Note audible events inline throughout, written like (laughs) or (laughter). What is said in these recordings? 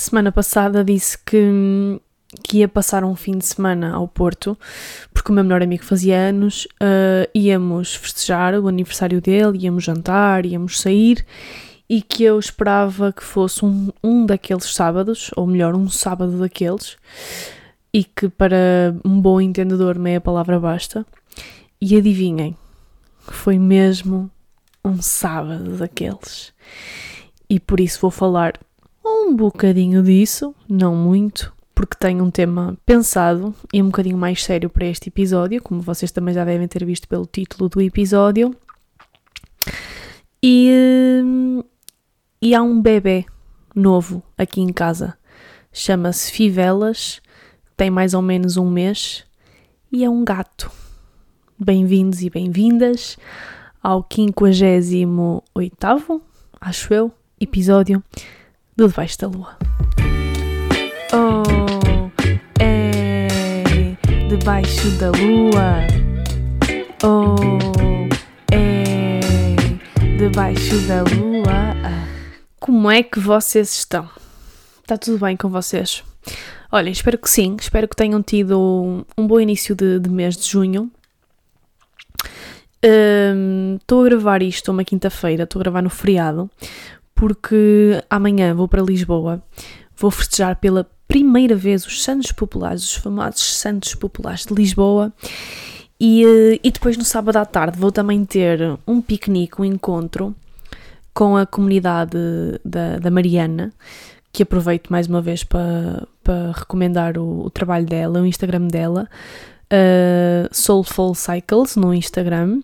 semana passada disse que, que ia passar um fim de semana ao Porto, porque o meu melhor amigo fazia anos, uh, íamos festejar o aniversário dele, íamos jantar, íamos sair, e que eu esperava que fosse um, um daqueles sábados, ou melhor, um sábado daqueles, e que para um bom entendedor meia palavra basta. E adivinhem, foi mesmo um sábado daqueles. E por isso vou falar um bocadinho disso, não muito, porque tenho um tema pensado e um bocadinho mais sério para este episódio, como vocês também já devem ter visto pelo título do episódio. E, e há um bebê novo aqui em casa. Chama-se Fivelas, tem mais ou menos um mês e é um gato. Bem-vindos e bem-vindas ao 58, acho eu, episódio do Debaixo da Lua. Oh, é debaixo da lua. Oh, é debaixo da lua. Como é que vocês estão? Está tudo bem com vocês? Olhem, espero que sim, espero que tenham tido um bom início de, de mês de junho. Estou um, a gravar isto uma quinta-feira, estou a gravar no feriado, porque amanhã vou para Lisboa, vou festejar pela primeira vez os Santos Populares, os famosos Santos Populares de Lisboa. E, eh, e depois no sábado à tarde vou também ter um piquenique, um encontro com a comunidade da, da Mariana, que aproveito mais uma vez para, para recomendar o, o trabalho dela, o Instagram dela, uh, Soulful Cycles no Instagram,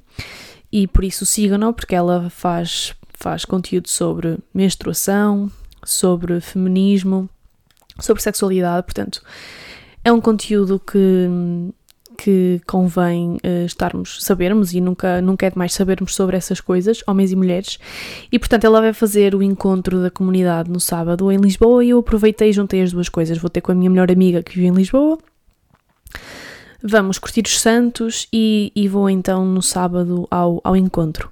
e por isso sigam-no, porque ela faz, faz conteúdo sobre menstruação, sobre feminismo, sobre sexualidade, portanto, é um conteúdo que que convém uh, estarmos, sabermos e nunca, nunca é demais sabermos sobre essas coisas, homens e mulheres. E portanto ela vai fazer o encontro da comunidade no sábado em Lisboa e eu aproveitei e juntei as duas coisas. Vou ter com a minha melhor amiga que vive em Lisboa. Vamos curtir os santos e, e vou então no sábado ao, ao encontro.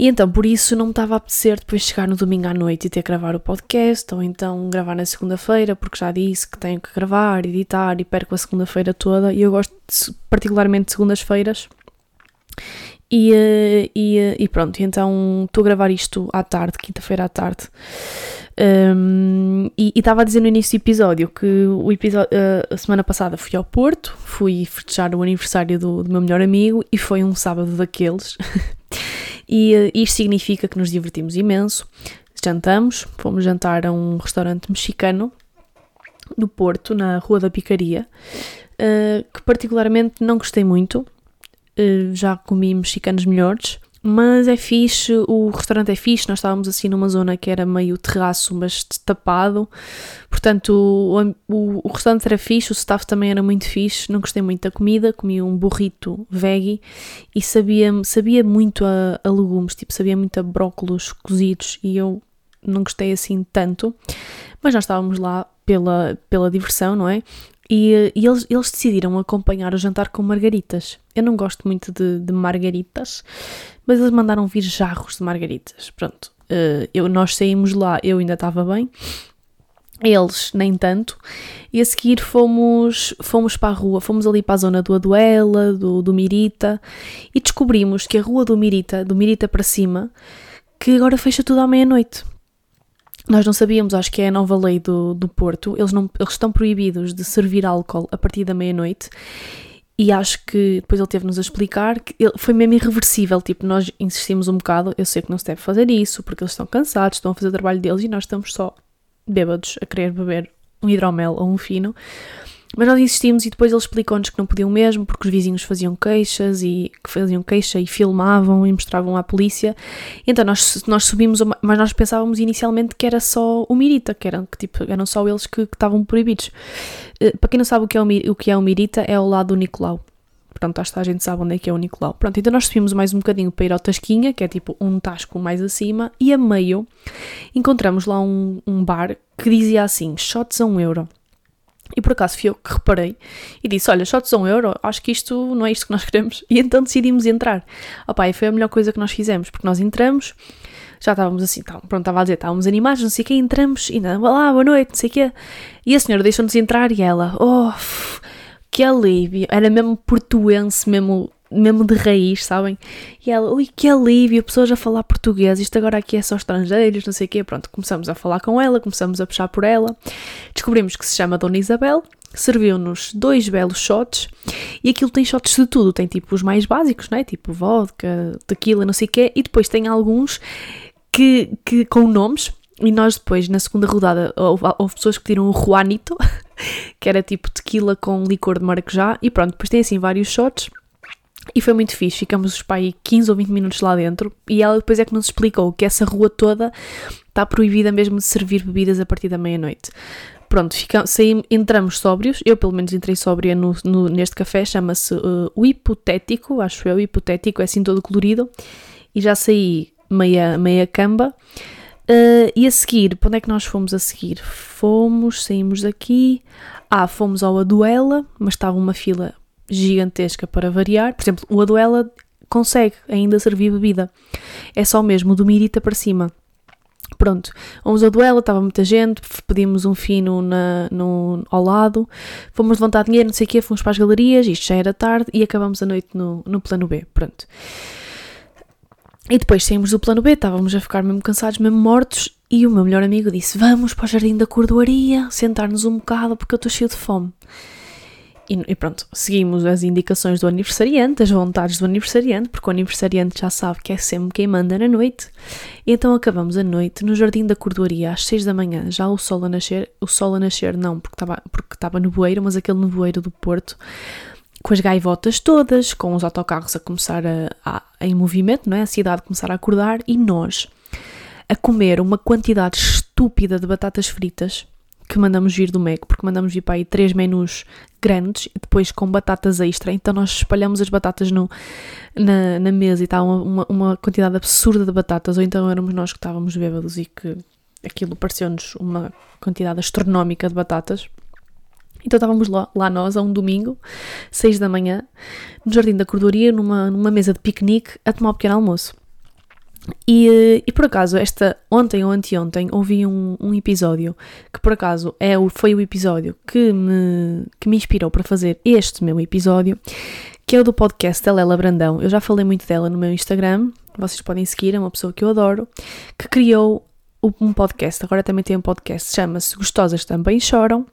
E então, por isso, não me estava a apetecer depois chegar no domingo à noite e ter que gravar o podcast, ou então gravar na segunda-feira, porque já disse que tenho que gravar, editar e perco a segunda-feira toda. E eu gosto de, particularmente de segundas-feiras. E, eh, e, eh, e, pronto, então estou a gravar isto à tarde, quinta-feira à tarde. Um, e estava a dizer no início do episódio que o episódio, uh, a semana passada fui ao Porto, fui festejar o aniversário do, do meu melhor amigo e foi um sábado daqueles. (laughs) E uh, isto significa que nos divertimos imenso. Jantamos, fomos jantar a um restaurante mexicano no Porto, na Rua da Picaria, uh, que particularmente não gostei muito. Uh, já comi mexicanos melhores, mas é fixe, o restaurante é fixe, nós estávamos assim numa zona que era meio terraço, mas tapado, portanto o, o, o, restaurante era fixe, o staff também era muito fixe, não gostei muito da comida, comi um burrito veggie e sabia, sabia muito a, a legumes, tipo sabia muito a brócolos cozidos e eu não gostei assim tanto, mas nós estávamos lá pela, pela diversão, não é? E, e, eles, eles decidiram acompanhar o jantar com margaritas. Eu não gosto muito de, de margaritas, mas eles mandaram vir jarros de margaritas. Pronto, uh, eu, nós saímos lá, eu ainda estava bem, eles nem tanto, e a seguir fomos, fomos para a rua, fomos ali para a zona do Aduela, do, do Mirita, e descobrimos que a rua do Mirita, do Mirita para cima, que agora fecha tudo à meia-noite. Nós não sabíamos, acho que é a nova lei do, do Porto, eles, não, eles estão proibidos de servir álcool a partir da meia-noite e acho que depois ele teve-nos a explicar que ele, foi mesmo irreversível. Tipo, nós insistimos um bocado. Eu sei que não se deve fazer isso porque eles estão cansados, estão a fazer o trabalho deles e nós estamos só bêbados a querer beber um hidromel ou um fino. Mas nós insistimos e depois ele explicou-nos que não podiam mesmo porque os vizinhos faziam queixas e que faziam queixa e filmavam e mostravam à polícia. Então nós, nós subimos, mas nós pensávamos inicialmente que era só o Mirita, que eram, que, tipo, eram só eles que, que estavam proibidos. Uh, para quem não sabe o que, é o, o que é o Mirita, é ao lado do Nicolau. Portanto, acho que a gente sabe onde é que é o Nicolau. Pronto, então nós subimos mais um bocadinho para ir ao Tasquinha, que é tipo um tasco mais acima, e a meio encontramos lá um, um bar que dizia assim: shots a um euro. E por acaso fui eu que reparei e disse: Olha, shots a um euro, acho que isto não é isto que nós queremos. E então decidimos entrar. Opa, e foi a melhor coisa que nós fizemos, porque nós entramos, já estávamos assim, tá, pronto, estava a dizer, estávamos animados, não sei o quê, entramos e ainda, lá, boa noite, não sei o quê. E a senhora deixou-nos entrar e ela, oh, que alívio, era mesmo portuense, mesmo mesmo de raiz, sabem? E ela, ui, que alívio, pessoas a falar português, isto agora aqui é só estrangeiros, não sei o quê. Pronto, começamos a falar com ela, começamos a puxar por ela. Descobrimos que se chama Dona Isabel, serviu-nos dois belos shots e aquilo tem shots de tudo, tem tipo os mais básicos, né? Tipo vodka, tequila, não sei o quê, e depois tem alguns que, que com nomes. E nós depois, na segunda rodada, houve, houve pessoas que pediram o Juanito, (laughs) que era tipo tequila com licor de maracujá, e pronto, depois tem assim vários shots e foi muito fixe, ficamos os pai 15 ou 20 minutos lá dentro. E ela depois é que nos explicou que essa rua toda está proibida mesmo de servir bebidas a partir da meia-noite. Pronto, fica, saímos, entramos sóbrios, eu pelo menos entrei sóbria no, no neste café, chama-se uh, o Hipotético, acho eu, Hipotético, é assim todo colorido, e já saí meia, meia camba. Uh, e a seguir, para onde é que nós fomos a seguir? Fomos, saímos daqui, ah, fomos ao Aduela, mas estava uma fila gigantesca para variar. Por exemplo, o Aduela consegue ainda servir bebida. É só mesmo do Mirita para cima. Pronto, vamos ao duelo, estava muita gente, pedimos um fino na, no, ao lado, fomos levantar dinheiro, não sei o quê, fomos para as galerias, isto já era tarde e acabamos a noite no, no plano B, pronto. E depois saímos do plano B, estávamos a ficar mesmo cansados, mesmo mortos, e o meu melhor amigo disse, vamos para o Jardim da Cordoaria, sentar-nos um bocado porque eu estou cheio de fome. E, e, pronto, seguimos as indicações do aniversariante, as vontades do aniversariante, porque o aniversariante já sabe que é sempre quem manda na noite. E então acabamos a noite no Jardim da Cordoaria, às 6 da manhã, já o sol a nascer. O sol a nascer não, porque estava porque estava nevoeiro, mas aquele nevoeiro do Porto, com as gaivotas todas, com os autocarros a começar a, a, em movimento, não é? a cidade a começar a acordar, e nós a comer uma quantidade estúpida de batatas fritas que mandamos vir do Mac, porque mandamos vir para aí três menus grandes depois com batatas extra. Então nós espalhamos as batatas no, na, na mesa e está uma, uma, uma, quantidade absurda de batatas, ou então éramos nós que estávamos bêbados e que aquilo pareceu-nos uma quantidade astronómica de batatas. Então estávamos lá, lá nós, a um domingo, seis da manhã, no Jardim da Cordoaria, numa, numa mesa de piquenique, a tomar um pequeno almoço. E, e, por acaso, esta ontem ou anteontem ouvi um, um episódio que por acaso é foi o episódio que me, que me inspirou para fazer este meu episódio, que é o do podcast da Lela Brandão. Eu já falei muito dela no meu Instagram, vocês podem seguir, é uma pessoa que eu adoro, que criou um podcast, agora também tem um podcast, chama-se Gostosas Também Choram,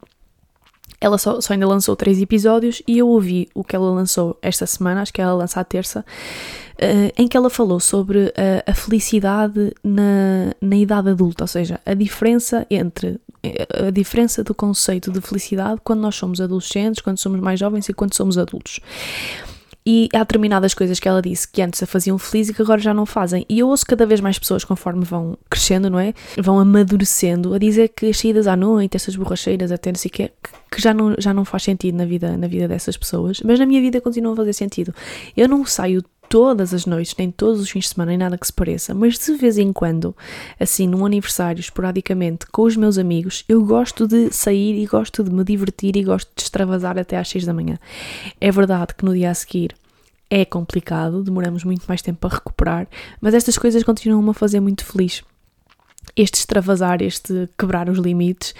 ela só, só, ainda lançou três episódios e eu ouvi o que ela lançou esta semana, acho que ela lança à terça, uh, em que ela falou sobre a, a felicidade na, na idade adulta, ou seja, a diferença entre eh, a diferença do conceito de felicidade quando nós somos adolescentes, quando somos mais jovens e quando somos adultos. E há determinadas coisas que ela disse que antes a faziam feliz e que agora já não fazem. E eu ouço cada vez mais pessoas, conforme vão crescendo, não é? Vão amadurecendo, a dizer que as saídas à noite, essas borracheiras, até não sei o que, que já não, já não faz sentido na vida, na vida dessas pessoas. Mas na minha vida continua a fazer sentido. Eu não saio todas as noites, nem todos os fins de semana, nem nada que se pareça, mas de vez em quando, assim, num aniversário, esporadicamente, com os meus amigos, eu gosto de sair e gosto de me divertir e gosto de extravasar até às 6 da manhã. É verdade que no dia a seguir é complicado, demoramos muito mais tempo a recuperar, mas estas coisas continuam-me a fazer muito feliz este extravasar, este quebrar os limites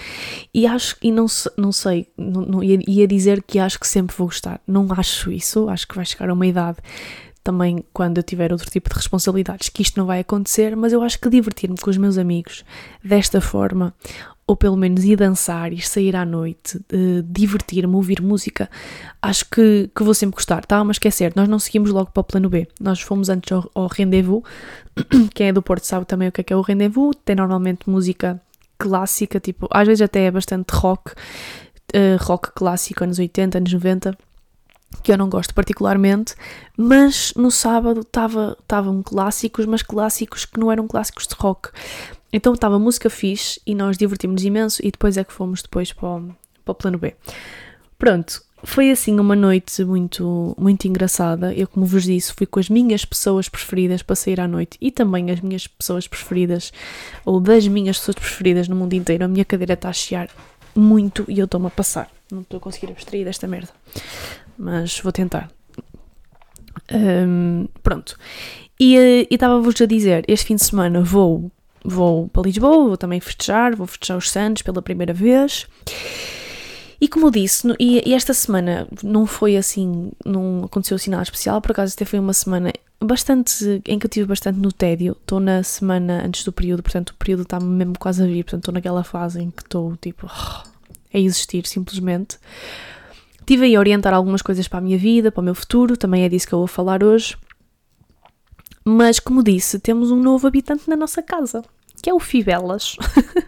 e acho e não, não sei, não, não, ia dizer que acho que sempre vou gostar, não acho isso, acho que vai chegar a uma idade também quando eu tiver outro tipo de responsabilidades, que isto não vai acontecer, mas eu acho que divertir-me com os meus amigos desta forma, ou pelo menos ir dançar, ir sair à noite, uh, divertir-me, ouvir música, acho que, que vou sempre gostar. Estava-me a esquecer, nós não seguimos logo para o plano B, nós fomos antes ao, ao Rendezvous, (clears throat) quem é do Porto sabe também o que é que é o Rendezvous, tem normalmente música clássica, tipo, às vezes até é bastante rock, uh, rock clássico, anos 80, anos 90, que eu não gosto particularmente, mas no sábado estavam clássicos, mas clássicos que não eram clássicos de rock. Então estava música fixe e nós divertimos imenso e depois é que fomos depois para o, para plano B. Pronto, foi assim uma noite muito, muito engraçada. Eu, como vos disse, fui com as minhas pessoas preferidas para sair à noite e também as minhas pessoas preferidas, ou das minhas pessoas preferidas no mundo inteiro. A minha cadeira está a chiar muito e eu estou-me a passar. Não estou a conseguir abstrair desta merda mas vou tentar. Um, pronto. E estava-vos a dizer, este fim de semana vou, vou para Lisboa, vou também festejar, vou festejar os Santos pela primeira vez. E como disse, e, e, esta semana não foi assim, não aconteceu assim nada especial, por acaso até foi uma semana bastante, em que eu tive bastante no tédio. Estou na semana antes do período, portanto o período está mesmo quase a vir, portanto estou naquela fase em que estou tipo (sighs) a existir simplesmente. Estive aí a orientar algumas coisas para a minha vida, para o meu futuro, também é disso que eu vou falar hoje. Mas como disse, temos um novo habitante na nossa casa, que é o Fibelas.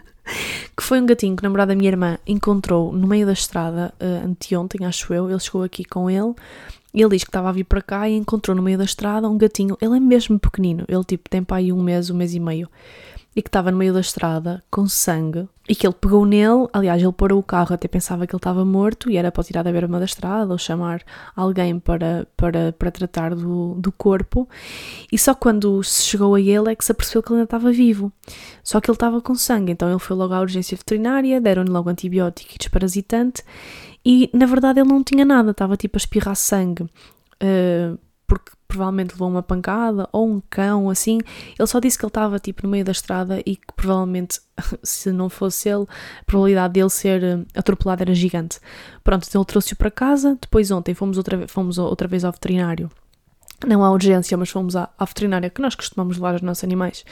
(laughs) que foi um gatinho que o namorado da minha irmã encontrou no meio da estrada uh, anteontem, acho eu. Ele chegou aqui com ele e ele diz que estava a vir para cá e encontrou no meio da estrada um gatinho. Ele é mesmo pequenino, ele tipo tem para aí um mês, um mês e meio e que estava no meio da estrada com sangue e que ele pegou nele, aliás, ele parou o carro, até pensava que ele estava morto e era para tirar da beira da estrada ou chamar alguém para, para, para tratar do, do corpo. E só quando se chegou a ele é que se apercebeu que ele ainda estava vivo. Só que ele estava com sangue, então ele foi logo à urgência veterinária, deram-lhe logo antibiótico e desparasitante e na verdade ele não tinha nada, estava tipo a espirrar sangue. Uh, porque provavelmente levou uma pancada ou um cão, assim. Ele só disse que ele estava tipo no meio da estrada e que provavelmente, (laughs) se não fosse ele, a probabilidade dele ser eh, atropelado era gigante. Pronto, então ele trouxe-o para casa. Depois, ontem, fomos outra, fomos outra vez ao veterinário não há urgência, mas fomos à, à, veterinária que nós costumamos levar os nossos animais,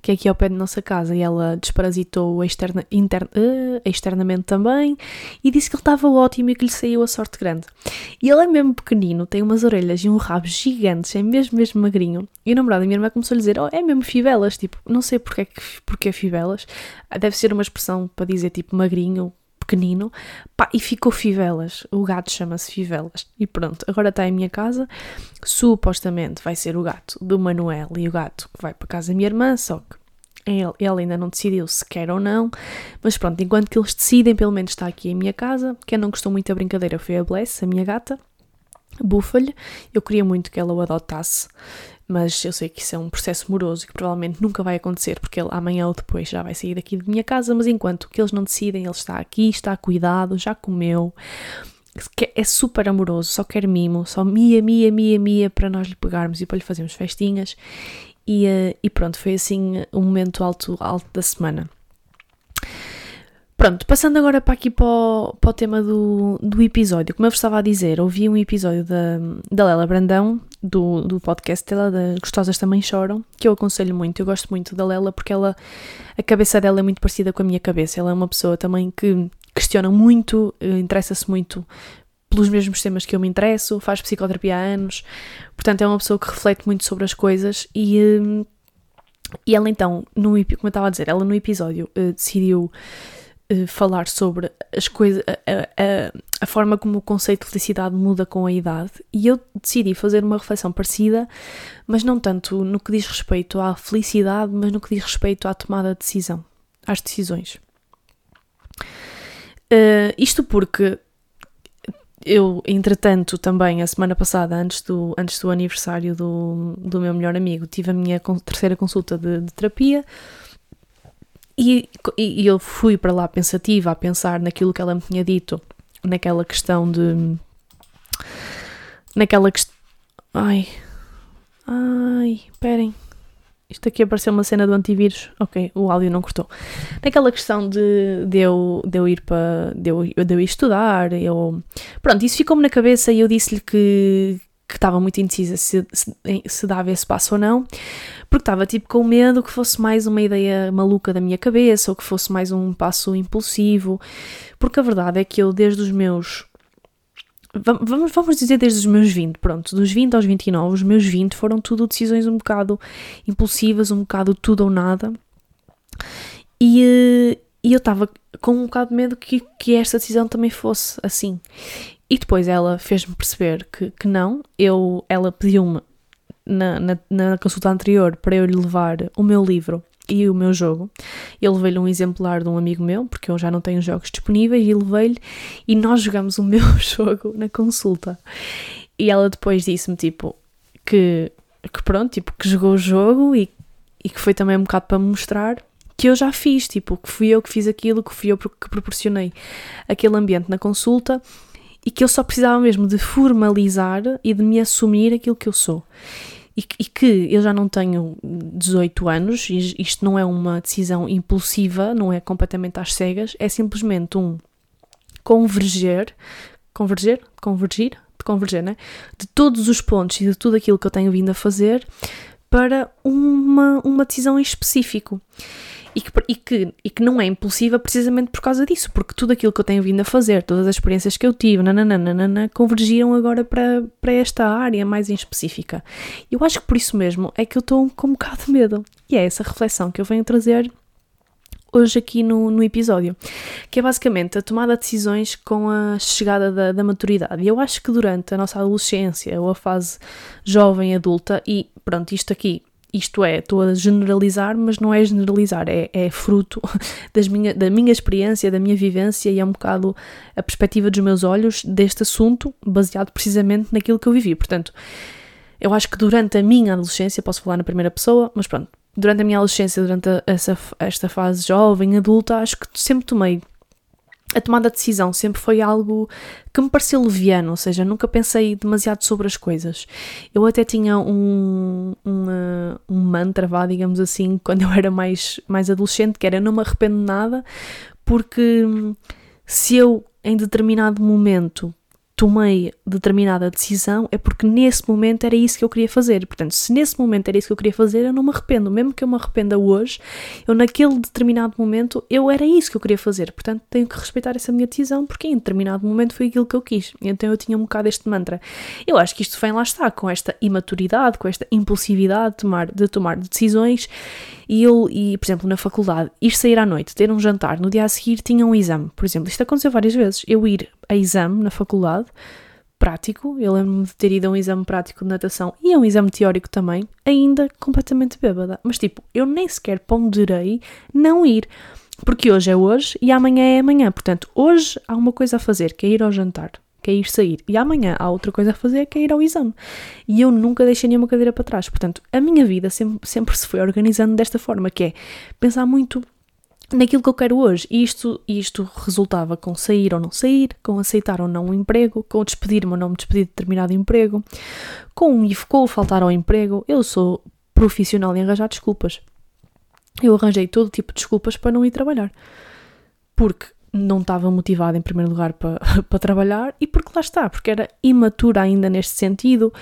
que é aqui ao pé da nossa casa, e ela desparasitou externa, inter, uh, externamente também e disse que ele estava ótimo e que lhe saiu a sorte grande. E ele é mesmo pequenino, tem umas orelhas e um rabo gigantes, é mesmo, mesmo magrinho. E o namorado da minha irmã começou a dizer: Oh, é mesmo fivelas, tipo, não sei porque é, que, porque é deve ser uma expressão para dizer tipo magrinho, pequenino, pá, e ficou Fivelas. O gato chama-se Fivelas. E pronto, agora está em minha casa. Supostamente vai ser o gato do Manuel e o gato que vai para casa da minha irmã, só que ele, ainda não decidiu se quer ou não, mas pronto, enquanto que eles decidem, pelo menos está aqui em minha casa. Quem não gostou muito da brincadeira foi a Bless, a minha gata, bufa-lhe. Eu queria muito que ela o adotasse, mas eu sei que isso é um processo moroso que provavelmente nunca vai acontecer, porque ele amanhã ou depois já vai sair daqui de minha casa, mas enquanto que eles não decidem, ele está aqui, está cuidado, já comeu, é super amoroso, só quer mimo, só mia, mia, mia, mia para nós lhe pegarmos e para lhe fazermos festinhas. E, eh, e pronto, foi assim um momento alto, alto da semana. Pronto, passando agora para aqui para o, para o tema do, do episódio. Como eu vos estava a dizer, ouvi um episódio da, da Lela Brandão, do, do podcast dela, da Gostosas Também Choram, que eu aconselho muito. Eu gosto muito da Lela porque ela, a cabeça dela é muito parecida com a minha cabeça. Ela é uma pessoa também que questiona muito, eh, interessa-se muito pelos mesmos temas que eu me interesso, faz psicoterapia há anos, portanto é uma pessoa que reflete muito sobre as coisas e, eh, e ela então, no, como eu estava a dizer, ela no episódio uh, decidiu falar sobre as coisas, a, a, a, forma como o conceito de felicidade muda com a idade e eu decidi fazer uma reflexão parecida, mas não tanto no que diz respeito à felicidade, mas no que diz respeito à tomada de decisão, às decisões. Uh, isto porque eu, entretanto, também a semana passada, antes do, antes do aniversário do, do meu melhor amigo, tive a minha terceira consulta de, de terapia e, e, eu fui para lá pensativa a pensar naquilo que ela me tinha dito, naquela questão de. Naquela questão. Ai. Ai, esperem. Isto aqui apareceu uma cena do antivírus. Ok, o áudio não cortou. Naquela questão de, de, eu, de eu ir para. De eu, de eu ir estudar. Eu, pronto, isso ficou-me na cabeça e eu disse-lhe que, que estava muito indecisa se, se, se dava esse passo ou não, porque estava tipo com medo que fosse mais uma ideia maluca da minha cabeça ou que fosse mais um passo impulsivo, porque a verdade é que eu desde os meus vamos, vamos dizer desde os meus 20, pronto, dos 20 aos 29, os meus 20 foram tudo decisões um bocado impulsivas, um bocado tudo ou nada. E, eh, e eu estava com um bocado de medo que, que esta decisão também fosse assim. E depois ela fez-me perceber que, que não. Eu, ela pediu-me na, na, na, consulta anterior para eu lhe levar o meu livro e o meu jogo. Eu levei-lhe um exemplar de um amigo meu, porque eu já não tenho jogos disponíveis, e levei-lhe e nós jogamos o (laughs) meu jogo na consulta. E ela depois disse-me, tipo, que, que pronto, tipo, que jogou o jogo e, e que foi também um bocado para me mostrar que eu já fiz, tipo, que fui eu que fiz aquilo, que fui eu que proporcionei aquele ambiente na consulta e que eu só precisava mesmo de formalizar e de me assumir aquilo que eu sou. E, que eu já não tenho 18 anos, isto não é uma decisão impulsiva, não é completamente às cegas, é simplesmente um converger, converger, convergir, de converger, né? De todos os pontos e de tudo aquilo que eu tenho vindo a fazer para uma, uma decisão em específico. E que, e, que, e que não é impulsiva precisamente por causa disso, porque tudo aquilo que eu tenho vindo a fazer, todas as experiências que eu tive, nananana, convergiram agora para, para esta área mais em específica. Eu acho que por isso mesmo é que eu estou com um bocado de medo. E é essa reflexão que eu venho trazer hoje aqui no, no episódio, que é basicamente a tomada de decisões com a chegada da, da maturidade. Eu acho que durante a nossa adolescência ou a fase jovem adulta, e pronto, isto aqui isto é, estou a generalizar, mas não é generalizar, é, é fruto (laughs) das minha, da minha experiência, da minha vivência e é um bocado a perspectiva dos meus olhos deste assunto, baseado precisamente naquilo que eu vivi. Portanto, eu acho que durante a minha adolescência, posso falar na primeira pessoa, mas pronto, durante a minha adolescência, durante essa, esta fase jovem, adulta, acho que sempre tomei. A tomada de decisão sempre foi algo que me pareceu leviano, ou seja, nunca pensei demasiado sobre as coisas. Eu até tinha um, um mantra, vá, digamos assim, (laughs) quando eu era mais, mais adolescente, que era não me arrependo de nada, porque se eu em determinado momento tomei determinada decisão é porque nesse momento era isso que eu queria fazer. Portanto, se nesse momento era isso que eu queria fazer, eu não me arrependo. Mesmo que eu me arrependa hoje, eu naquele determinado momento, eu era isso que eu queria fazer. Portanto, tenho que respeitar essa minha decisão porque em determinado momento foi aquilo que eu quis. Então eu tinha um bocado este mantra. Eu acho que isto vem lá está, com esta imaturidade, com esta impulsividade de tomar, de tomar decisões. E eu, e, por exemplo, na faculdade, ir sair à noite, ter um jantar, no dia a seguir tinha um exame. Por exemplo, isto aconteceu várias vezes. Eu ir a exame na faculdade, prático, eu lembro-me de ter ido a um exame prático de natação e a um exame teórico também, ainda completamente bêbada. Mas tipo, eu nem sequer ponderei não ir, porque hoje é hoje e amanhã é amanhã. Portanto, hoje há uma coisa a fazer, que é ir ao jantar, que é ir sair, e amanhã há outra coisa a fazer, que é ir ao exame. E eu nunca deixei nenhuma cadeira para trás. Portanto, a minha vida sempre, sempre se foi organizando desta forma, que é pensar muito naquilo que eu quero hoje. E isto, isto resultava com sair ou não sair, com aceitar ou não um emprego, com despedir-me ou não me despedir de determinado emprego, com, com faltar ao emprego. Eu sou profissional em arranjar desculpas. Eu arranjei todo tipo de desculpas para não ir trabalhar. Porque não estava motivada em primeiro lugar para, (laughs) para trabalhar e porque lá está, porque era imatura ainda neste sentido,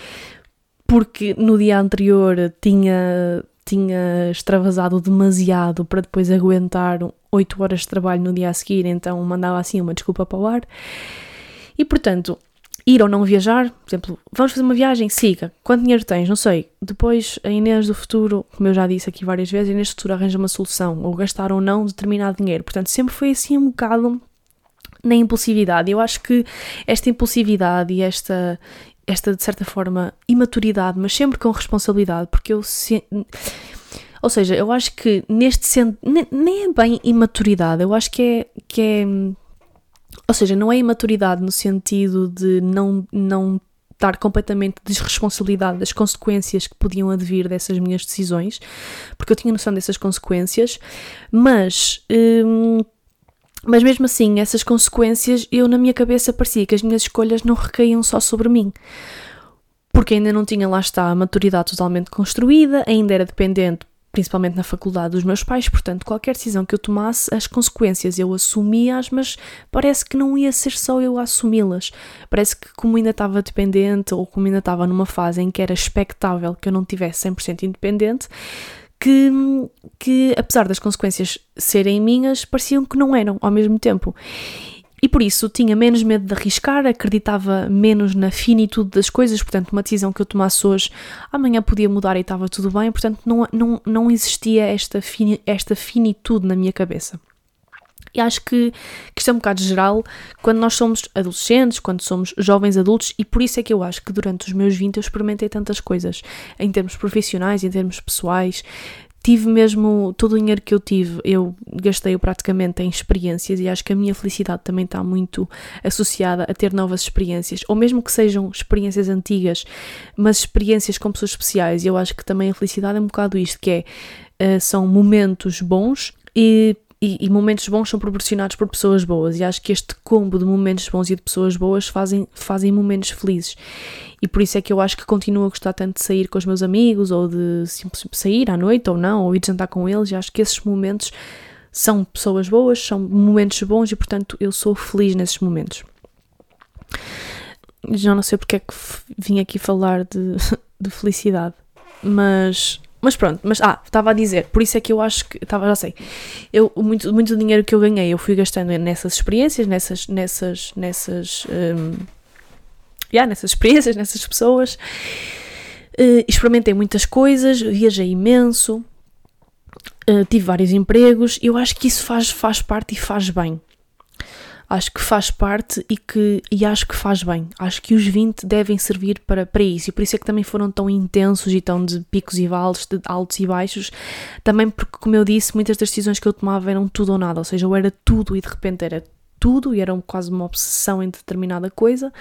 porque no dia anterior tinha tinha extravasado demasiado para depois aguentar 8 horas de trabalho no dia a seguir, então mandava assim uma desculpa para o ar. E portanto, ir ou não viajar, por exemplo, vamos fazer uma viagem, siga. Quanto dinheiro tens? Não sei. Depois a Inês do futuro, como eu já disse aqui várias vezes, a Inês do futuro arranja uma solução, ou gastar ou não determinado dinheiro. Portanto, sempre foi assim um bocado na impulsividade. Eu acho que esta impulsividade e esta, esta, de certa forma, imaturidade, mas sempre com responsabilidade, porque eu. Se... Ou seja, eu acho que neste sentido. Nem é bem imaturidade, eu acho que é. Que é ou seja, não é imaturidade no sentido de não, não estar completamente desresponsabilidade das consequências que podiam advir dessas minhas decisões, porque eu tinha noção dessas consequências, mas. Hum, mas mesmo assim, essas consequências, eu na minha cabeça parecia que as minhas escolhas não recaíam só sobre mim. Porque ainda não tinha lá está a maturidade totalmente construída, ainda era dependente, principalmente na faculdade, dos meus pais, portanto, qualquer decisão que eu tomasse, as consequências eu assumia-as, mas parece que não ia ser só eu a assumi-las. Parece que, como ainda estava dependente, ou como ainda estava numa fase em que era expectável que eu não tivesse 100% independente, que, que, apesar das consequências serem minhas, pareciam que não eram ao mesmo tempo. E por isso tinha menos medo de arriscar, acreditava menos na finitude das coisas, portanto, uma decisão que eu tomasse hoje, amanhã podia mudar e estava tudo bem, portanto, não, não, não existia esta, fini, esta finitude na minha cabeça. E acho que, que isto é um bocado geral quando nós somos adolescentes, quando somos jovens adultos, e por isso é que eu acho que durante os meus 20 eu experimentei tantas coisas, em termos profissionais, em termos pessoais. Tive mesmo todo o dinheiro que eu tive, eu gastei-o praticamente em experiências e acho que a minha felicidade também está muito associada a ter novas experiências, ou mesmo que sejam experiências antigas, mas experiências com pessoas especiais. E eu acho que também a felicidade é um bocado isto, que é, uh, são momentos bons e e, e, momentos bons são proporcionados por pessoas boas, e acho que este combo de momentos bons e de pessoas boas fazem, fazem momentos felizes. E por isso é que eu acho que continuo a gostar tanto de sair com os meus amigos, ou de sair à noite ou não, ou ir jantar com eles, e acho que esses momentos são pessoas boas, são momentos bons, e portanto eu sou feliz nesses momentos. Já não sei porque é que vim aqui falar de, (laughs) de felicidade, mas mas pronto, mas ah, estava a dizer, por isso é que eu acho que, estava, já sei, eu, muito, muito dinheiro que eu ganhei eu fui gastando nessas experiências, nessas, nessas, nessas, um, yeah, nessas experiências, (laughs) nessas pessoas, uh, experimentei muitas coisas, viajei imenso, uh, tive vários empregos, eu acho que isso faz, faz parte e faz bem acho que faz parte e, que, e acho que faz bem. Acho que os 20 devem servir para, para isso e por isso é que também foram tão intensos e tão de picos e vales, de altos e baixos, também porque, como eu disse, muitas das decisões que eu tomava eram tudo ou nada, ou seja, eu era tudo e de repente era tudo e era quase uma obsessão em determinada coisa,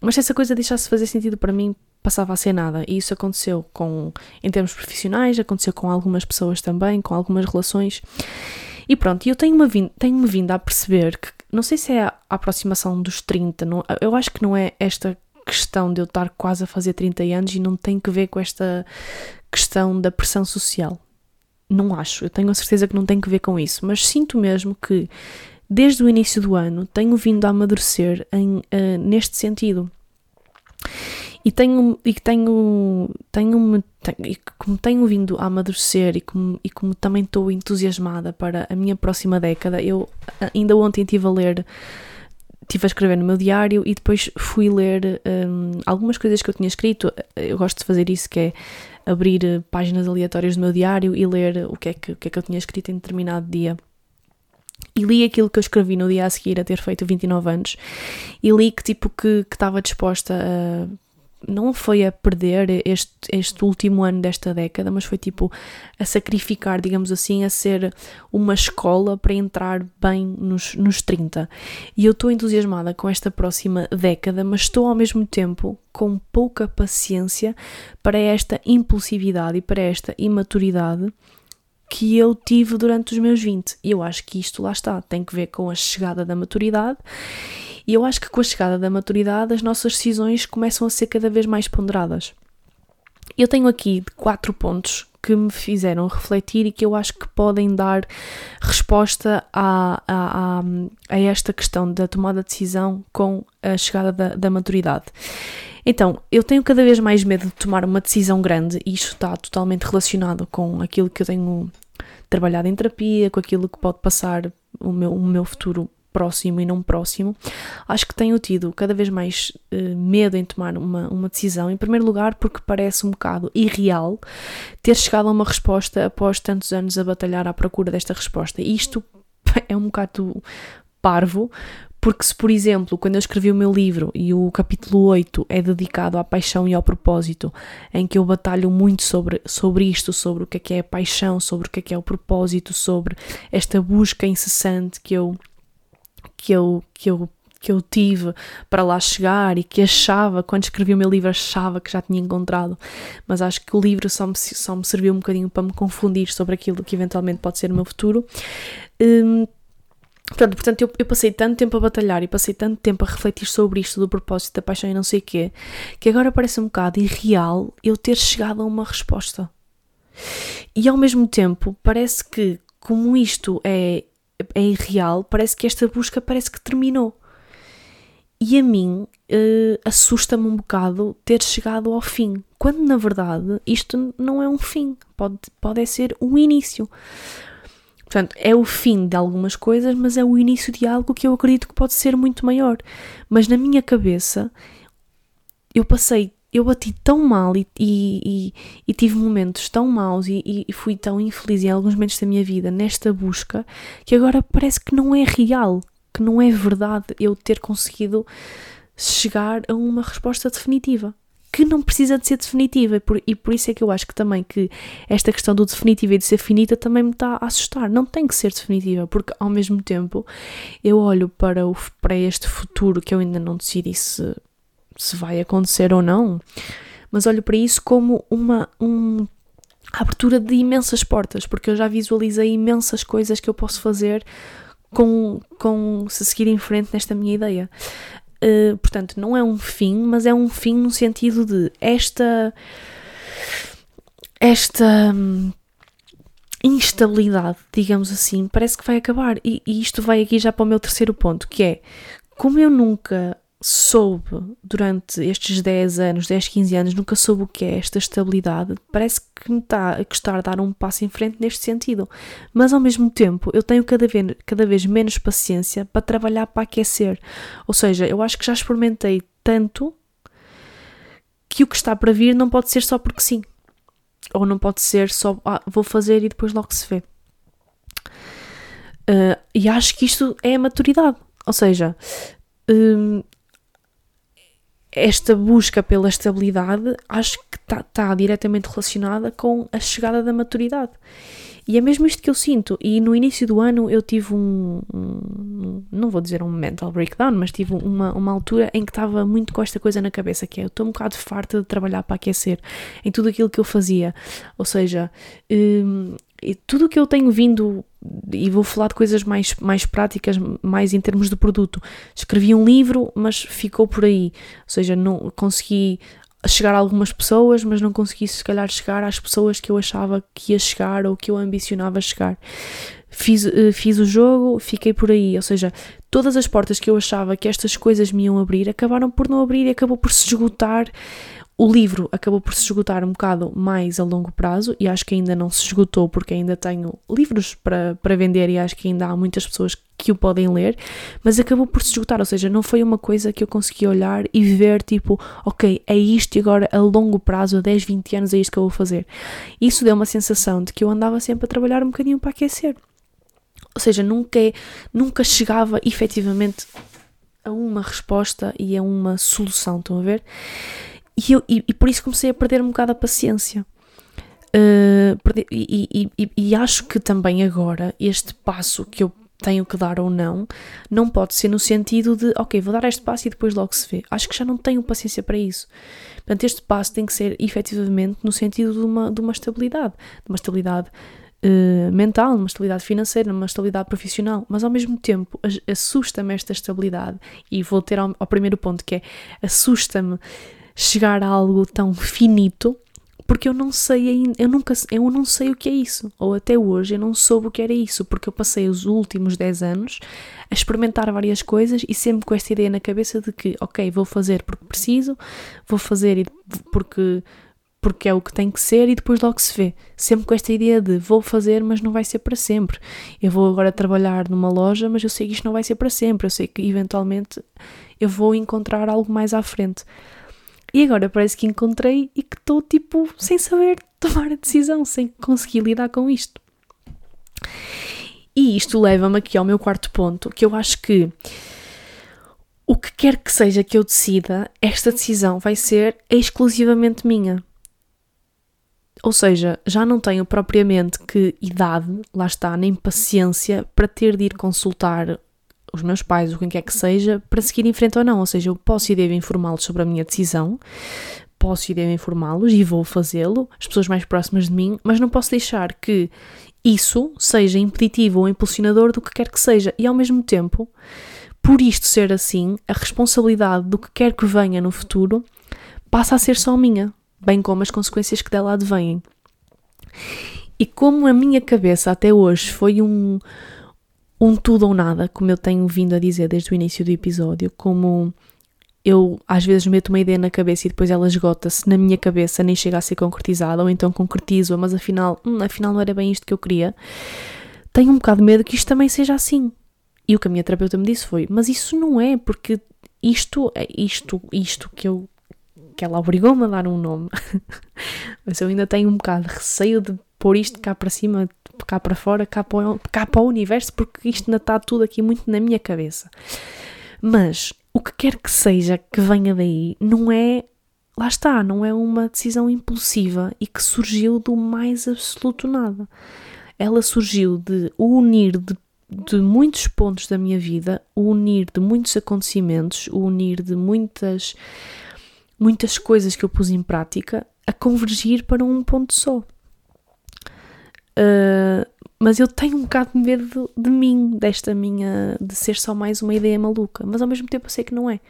mas se essa coisa deixasse fazer sentido para mim, passava a ser nada. E isso aconteceu com, em termos profissionais, aconteceu com algumas pessoas também, com algumas relações. E pronto, eu tenho-me vindo, tenho vindo a perceber que não sei se é a aproximação dos 30, não, eu acho que não é esta questão de eu estar quase a fazer 30 anos e não tem que ver com esta questão da pressão social. Não acho, eu tenho a certeza que não tem que ver com isso, mas sinto mesmo que desde o início do ano tenho vindo a amadurecer em, uh, neste sentido. E tenho, e tenho, tenho, tenho, e como tenho vindo a amadurecer e como, e como também estou entusiasmada para a minha próxima década, eu ainda ontem estive a ler, estive a escrever no meu diário e depois fui ler um, algumas coisas que eu tinha escrito. Eu gosto de fazer isso, que é abrir eh, páginas aleatórias do meu diário e ler o que é que, o que, é que eu tinha escrito em determinado dia e li aquilo que eu escrevi no dia a seguir a ter feito 29 anos e li que tipo que estava disposta a não foi a perder este, este último ano desta década, mas foi tipo a sacrificar, digamos assim, a ser uma escola para entrar bem nos, nos 30. E eu estou entusiasmada com esta próxima década, mas estou ao mesmo tempo com pouca paciência para esta impulsividade e para esta imaturidade que eu tive durante os meus 20. E eu acho que isto lá está, tem que ver com a chegada da maturidade e eu acho que com a chegada da maturidade as nossas decisões começam a ser cada vez mais ponderadas. Eu tenho aqui quatro pontos que me fizeram refletir e que eu acho que podem dar resposta a, a, a, a esta questão da tomada de decisão com a chegada da, da, maturidade. Então, eu tenho cada vez mais medo de tomar uma decisão grande e isto está totalmente relacionado com aquilo que eu tenho trabalhado em terapia, com aquilo que pode passar o meu, o meu futuro próximo e não próximo, acho que tenho tido cada vez mais uh, medo em tomar uma, uma decisão. Em primeiro lugar, porque parece um bocado irreal ter chegado a uma resposta após tantos anos a batalhar à procura desta resposta. Isto (laughs) é um bocado parvo, porque se, por exemplo, quando eu escrevi o meu livro e o capítulo 8 é dedicado à paixão e ao propósito, em que eu batalho muito sobre, sobre isto, sobre o que é que é a paixão, sobre o que é que é o propósito, sobre esta busca incessante que eu que eu, que eu que eu tive para lá chegar e que achava, quando escrevi o meu livro, achava que já tinha encontrado, mas acho que o livro só me, só me serviu um bocadinho para me confundir sobre aquilo que eventualmente pode ser o meu futuro. Hum, portanto, portanto eu, eu, passei tanto tempo a batalhar e passei tanto tempo a refletir sobre isto, do propósito, da paixão e não sei o quê, que agora parece um bocado irreal eu ter chegado a uma resposta. E ao mesmo tempo, parece que, como isto é é irreal, parece que esta busca parece que terminou. E a mim uh, assusta-me um bocado ter chegado ao fim, quando na verdade isto não é um fim, pode, pode ser um início. Portanto, é o fim de algumas coisas, mas é o início de algo que eu acredito que pode ser muito maior. Mas na minha cabeça, eu passei eu bati tão mal e, e, e, e tive momentos tão maus e, fui tão infeliz em alguns momentos da minha vida nesta busca que agora parece que não é real, que não é verdade eu ter conseguido chegar a uma resposta definitiva. Que não precisa de ser definitiva, e por, e por isso é que eu acho que também que esta questão do definitivo e de ser finita também me está a assustar. Não tem que ser definitiva, porque ao mesmo tempo eu olho para, o, para este futuro que eu ainda não decidi se se vai acontecer ou não, mas olho para isso como uma, um, abertura de imensas portas, porque eu já visualizei imensas coisas que eu posso fazer com, com se seguir em frente nesta minha ideia. Uh, portanto, não é um fim, mas é um fim no sentido de esta esta hum, instabilidade, digamos assim, parece que vai acabar. E, e isto vai aqui já para o meu terceiro ponto, que é como eu nunca soube durante estes 10 anos, 10, 15 anos, nunca soube o que é esta estabilidade, parece que me está a custar dar um passo em frente neste sentido. Mas ao mesmo tempo, eu tenho cada vez, cada vez menos paciência para trabalhar para aquecer. Ou seja, eu acho que já experimentei tanto que o que está para vir não pode ser só porque sim. Ou não pode ser só, ah, vou fazer e depois logo se vê. Uh, e acho que isto é a maturidade. Ou seja, um, esta busca pela estabilidade acho que está tá diretamente relacionada com a chegada da maturidade. E é mesmo isto que eu sinto. E no início do ano eu tive um, um não vou dizer um mental breakdown, mas tive uma, uma altura em que estava muito com esta coisa na cabeça, que é eu estou um bocado farta de trabalhar para aquecer em tudo aquilo que eu fazia. Ou seja, um, tudo o que eu tenho vindo e vou falar de coisas mais, mais práticas, mais em termos de produto. Escrevi um livro, mas ficou por aí. Ou seja, não consegui chegar a algumas pessoas, mas não consegui se calhar chegar às pessoas que eu achava que ia chegar ou que eu ambicionava chegar. Fiz, eh, fiz o jogo, fiquei por aí, ou seja, todas as portas que eu achava que estas coisas me iam abrir acabaram por não abrir e acabou por se esgotar o livro acabou por se esgotar um bocado mais a longo prazo e acho que ainda não se esgotou porque ainda tenho livros para, para vender e acho que ainda há muitas pessoas que o podem ler, mas acabou por se esgotar, ou seja, não foi uma coisa que eu consegui olhar e ver tipo, ok, é isto e agora a longo prazo, a 10, 20 anos é isto que eu vou fazer. Isso deu uma sensação de que eu andava sempre a trabalhar um bocadinho para aquecer. Ou seja, nunca, nunca chegava efetivamente a uma resposta e a uma solução, estão a ver? E, eu, e, e, por isso comecei a perder um bocado a paciência. Uh, perder, e, e, acho que também agora este passo que eu tenho que dar ou não, não pode ser no sentido de, ok, vou dar este passo e depois logo se vê. Acho que já não tenho paciência para isso. Portanto, este passo tem que ser efetivamente no sentido de uma, de uma estabilidade, de uma estabilidade uh, mental, uma estabilidade financeira, uma estabilidade profissional, mas ao mesmo tempo assusta-me esta estabilidade e vou ter ao, ao primeiro ponto que é assusta-me chegar a algo tão finito, porque eu não sei ainda, eu nunca, eu não sei o que é isso, ou até hoje eu não soube o que era isso, porque eu passei os últimos 10 anos a experimentar várias coisas e sempre com esta ideia na cabeça de que, ok, vou fazer porque preciso, vou fazer porque porque é o que tem que ser e depois logo se vê. Sempre com esta ideia de vou fazer, mas não vai ser para sempre. Eu vou agora trabalhar numa loja, mas eu sei que isto não vai ser para sempre. Eu sei que eventualmente eu vou encontrar algo mais à frente. E agora parece que encontrei e que estou tipo sem saber tomar a decisão, sem conseguir lidar com isto. E isto leva-me aqui ao meu quarto ponto, que eu acho que o que quer que seja que eu decida, esta decisão vai ser exclusivamente minha. Ou seja, já não tenho propriamente que idade, lá está, nem paciência para ter de ir consultar os meus pais, ou quem quer que seja, para seguir em frente ou não. Ou seja, eu posso e devo informá-los sobre a minha decisão, posso e devo informá-los e vou fazê-lo, as pessoas mais próximas de mim, mas não posso deixar que isso seja impeditivo ou impulsionador do que quer que seja. E ao mesmo tempo, por isto ser assim, a responsabilidade do que quer que venha no futuro passa a ser só minha, bem como as consequências que dela advêm. E como a minha cabeça até hoje foi um, um tudo ou nada, como eu tenho vindo a dizer desde o início do episódio, como eu às vezes meto uma ideia na cabeça e depois ela esgota-se na minha cabeça, nem chega a ser concretizada, ou então concretizo-a, mas afinal, hum, afinal não era bem isto que eu queria. Tenho um bocado de medo que isto também seja assim. E o que a minha terapeuta me disse foi: Mas isso não é, porque isto, é isto, isto que eu que ela obrigou-me a dar um nome, (laughs) mas eu ainda tenho um bocado de receio de pôr isto cá para cima, cá para fora, cá para, o, cá para o universo, porque isto ainda está tudo aqui muito na minha cabeça. Mas o que quer que seja que venha daí, não é. Lá está, não é uma decisão impulsiva e que surgiu do mais absoluto nada. Ela surgiu de unir de, de muitos pontos da minha vida, o unir de muitos acontecimentos, o unir de muitas, muitas coisas que eu pus em prática a convergir para um ponto só. Uh, mas eu tenho um bocado de medo de mim, desta minha. de ser só mais uma ideia maluca. Mas ao mesmo tempo eu sei que não é.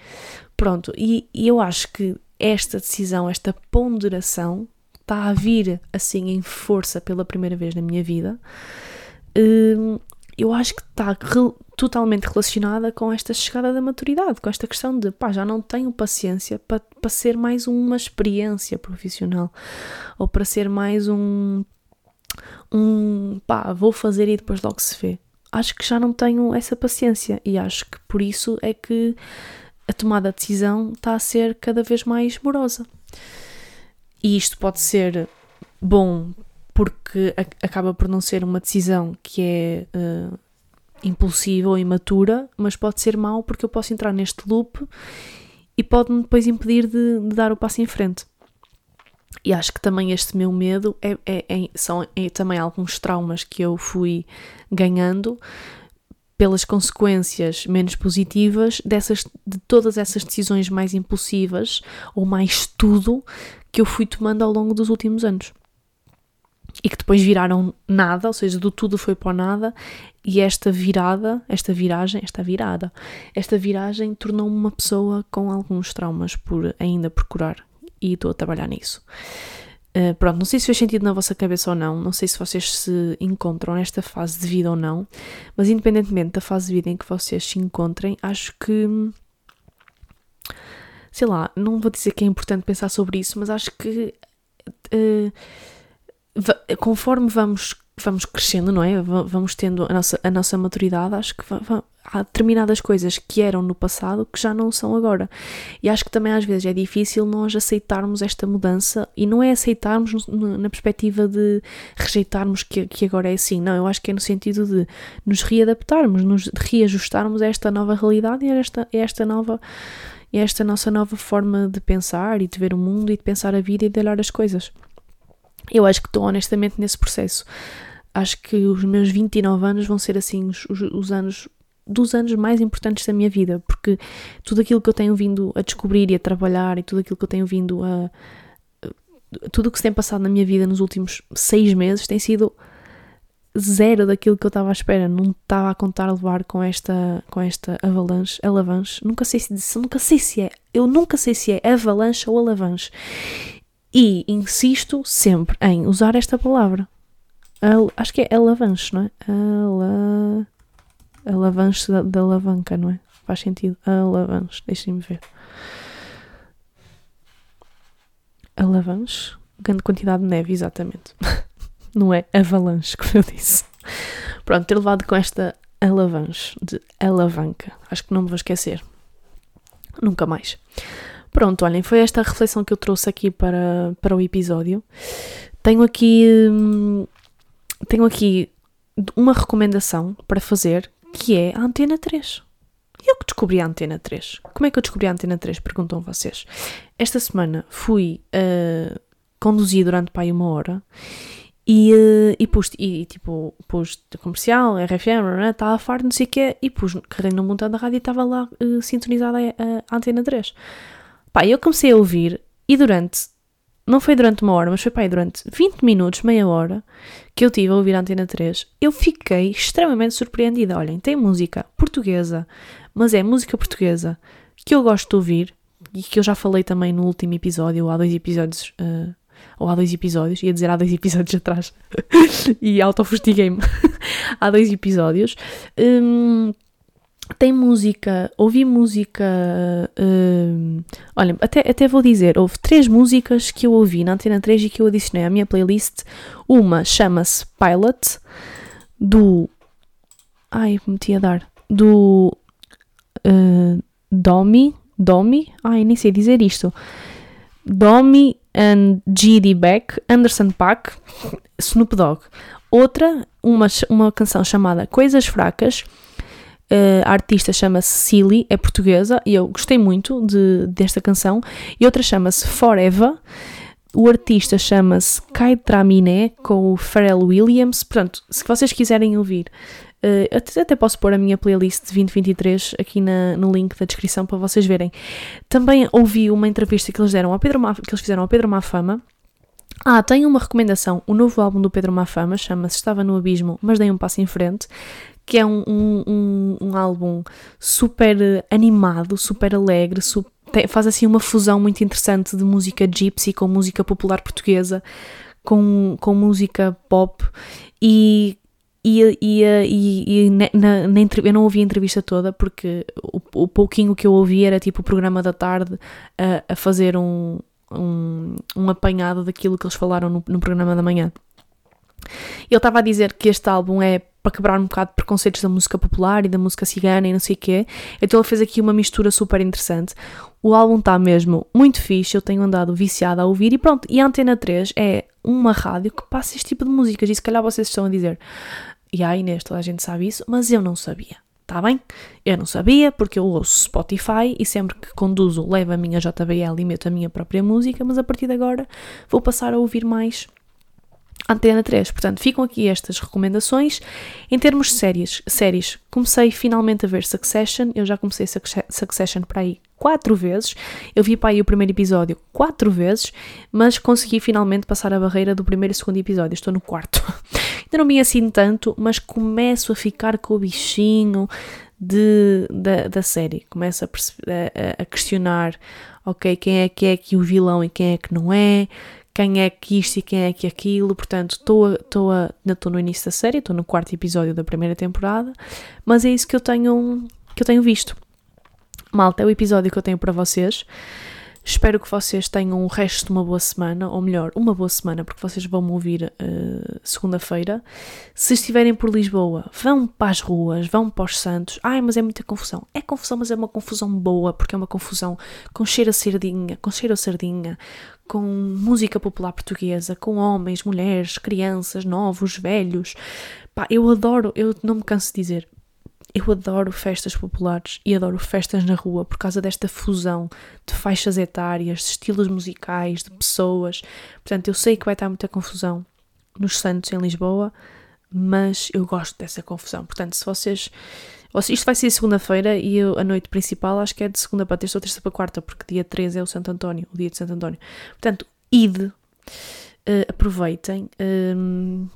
Pronto, e, e eu acho que esta decisão, esta ponderação, está a vir assim em força pela primeira vez na minha vida. Uh, eu acho que está re totalmente relacionada com esta chegada da maturidade, com esta questão de pá, já não tenho paciência para, para ser mais uma experiência profissional ou para ser mais um um pá, vou fazer e depois logo se vê. Acho que já não tenho essa paciência e acho que por isso é que a tomada de decisão está a ser cada vez mais morosa. E isto pode ser bom porque acaba por não ser uma decisão que é uh, impulsiva ou imatura, mas pode ser mau porque eu posso entrar neste loop e pode-me depois impedir de, de dar o passo em frente. E acho que também este meu medo é, é, é, são é também alguns traumas que eu fui ganhando pelas consequências menos positivas dessas, de todas essas decisões mais impulsivas ou mais tudo que eu fui tomando ao longo dos últimos anos. E que depois viraram nada, ou seja, do tudo foi para o nada, e esta virada, esta viragem, esta virada, esta viragem tornou-me uma pessoa com alguns traumas por ainda procurar e estou a trabalhar nisso. Uh, pronto, não sei se fez sentido na vossa cabeça ou não, não sei se vocês se encontram nesta fase de vida ou não, mas independentemente da fase de vida em que vocês se encontrem, acho que. Sei lá, não vou dizer que é importante pensar sobre isso, mas acho que. Uh, conforme vamos, vamos crescendo, não é? Vamos tendo a nossa, a nossa maturidade, acho que há determinadas coisas que eram no passado que já não são agora. E acho que também às vezes é difícil nós aceitarmos esta mudança e não é aceitarmos na perspectiva de rejeitarmos que, que agora é assim. Não, eu acho que é no sentido de nos readaptarmos, nos reajustarmos a esta nova realidade e a esta, a esta nova esta nossa nova forma de pensar e de ver o mundo e de pensar a vida e de olhar as coisas. Eu acho que estou honestamente nesse processo. Acho que os meus 29 anos vão ser assim os, os anos dos anos mais importantes da minha vida, porque tudo aquilo que eu tenho vindo a descobrir e a trabalhar e tudo aquilo que eu tenho vindo a. Tudo o que se tem passado na minha vida nos últimos seis meses tem sido zero daquilo que eu estava à espera. Não estava a contar levar com esta, com esta avalanche, alavanche. Nunca sei se nunca sei se é. Eu nunca sei se é avalanche ou alavanche. E insisto sempre em usar esta palavra. Al, acho que é alavanche, não é? Ala alavanche da, da alavanca, não é? Faz sentido. Alavanche, deixem-me ver. Alavanche, grande quantidade de neve, exatamente. (laughs) não é avalanche, como eu disse. Pronto, ter levado com esta alavanche de alavanca. Acho que não me vou esquecer. Nunca mais. Pronto, olhem, foi esta a reflexão que eu trouxe aqui para, para o episódio. Tenho aqui. Hum, tenho aqui uma recomendação para fazer que é a Antena 3. Eu que descobri a Antena 3. Como é que eu descobri a Antena 3? Perguntam vocês. Esta semana fui uh, conduzir durante pai uma hora e, uh, e pus, e, tipo, pus comercial, RFM, estava a farto, não sei o quê, e pus, carreguei no montão da rádio e estava lá uh, sintonizada a, a, Antena 3. Pá, eu comecei a ouvir e durante não foi durante uma hora, mas foi para aí durante 20 minutos, meia hora, que eu tive a ouvir a Antena 3, eu fiquei extremamente surpreendida. Olhem, tem música portuguesa, mas é música portuguesa que eu gosto de ouvir e que eu já falei também no último episódio, ou há dois episódios, uh, ou há dois episódios, ia dizer há dois episódios (laughs) atrás, e autofustiguei-me, (laughs) há dois episódios. Um, tem música, ouvi música. Uh, olha, até, até vou dizer, houve três músicas que eu ouvi na Antena 3 e que eu adicionei à minha playlist. Uma chama-se Pilot, do. Ai, meti a dar. Do. Uh, Domi. Domi? Ai, nem sei dizer isto. Domi and G.D. Beck, Anderson Paak, Snoop Dogg. Outra, uma, uma canção chamada Coisas Fracas a artista chama-se Silly, é portuguesa e eu gostei muito de, desta canção. E outra chama-se Forever. O artista chama-se Kai Traminé com o Pharrell Williams. Portanto, se vocês quiserem ouvir, uh, até, até, posso pôr a minha playlist de 2023 aqui na, no link da descrição para vocês verem. Também ouvi uma entrevista que eles deram ao Pedro que eles fizeram ao Pedro Mafama Ah, tenho uma recomendação. O novo álbum do Pedro Mafama chama-se Estava no Abismo, mas dei um passo em frente, que é um, um, um, um álbum super animado, super alegre, super, faz assim uma fusão muito interessante de música gypsy com música popular portuguesa, com, com música pop e e, e, e, e na, na, eu não ouvi a entrevista toda porque o, o, pouquinho que eu ouvi era tipo o programa da tarde a, a fazer um, um, um apanhado daquilo que eles falaram no, no programa da manhã. Ele estava a dizer que este álbum é para quebrar um bocado preconceitos da música popular e da música cigana e não sei o quê. Então ele fez aqui uma mistura super interessante. O álbum está mesmo muito fixe, eu tenho andado viciada a ouvir e pronto. E a Antena 3 é uma rádio que passa este tipo de músicas e se calhar vocês estão a dizer e a Inês, toda a gente sabe isso, mas eu não sabia. Está bem? Eu não sabia porque eu ouço Spotify e sempre que conduzo levo a minha JBL e meto a minha própria música, mas a partir de agora vou passar a ouvir mais Antena 3. Portanto, ficam aqui estas recomendações. Em termos de séries, séries, comecei finalmente a ver Succession. Eu já comecei Succession para aí quatro vezes. Eu vi para aí o primeiro episódio quatro vezes, mas consegui finalmente passar a barreira do primeiro e segundo episódio. Estou no quarto. (laughs) Ainda não vi assim tanto, mas começo a ficar com o bichinho de, da, da série. Começo a, a, a questionar, ok, quem é que é aqui o vilão e quem é que não é quem é que isto e quem é que aquilo. Portanto, estou no início da série, estou no quarto episódio da primeira temporada, mas é isso que eu tenho que eu tenho visto. Malta, é o episódio que eu tenho para vocês. Espero que vocês tenham o resto de uma boa semana, ou melhor, uma boa semana, porque vocês vão me ouvir uh, segunda-feira. Se estiverem por Lisboa, vão para as ruas, vão para os Santos. Ai, mas é muita confusão. É confusão, mas é uma confusão boa, porque é uma confusão com cheiro a sardinha, com cheiro a sardinha, com música popular portuguesa, com homens, mulheres, crianças, novos, velhos. Pá, eu adoro, eu não me canso de dizer, eu adoro festas populares e adoro festas na rua por causa desta fusão de faixas etárias, de estilos musicais, de pessoas. Portanto, eu sei que vai estar muita confusão nos Santos em Lisboa, mas eu gosto dessa confusão. Portanto, se vocês. Isto vai ser segunda-feira e eu, a noite principal acho que é de segunda para terça ou terça para quarta, porque dia 13 é o Santo António, o dia de Santo António. Portanto, ide, uh, aproveitem. Um,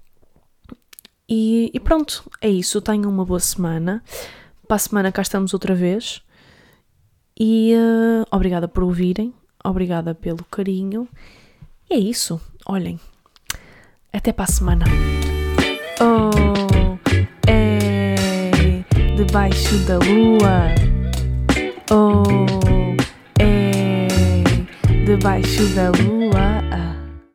e, e pronto, é isso. Tenham uma boa semana. Para a semana cá estamos outra vez. E uh, obrigada por ouvirem. Obrigada pelo carinho. E é isso. Olhem. Até para a semana. Oh, é debaixo da lua. Oh, é debaixo da lua.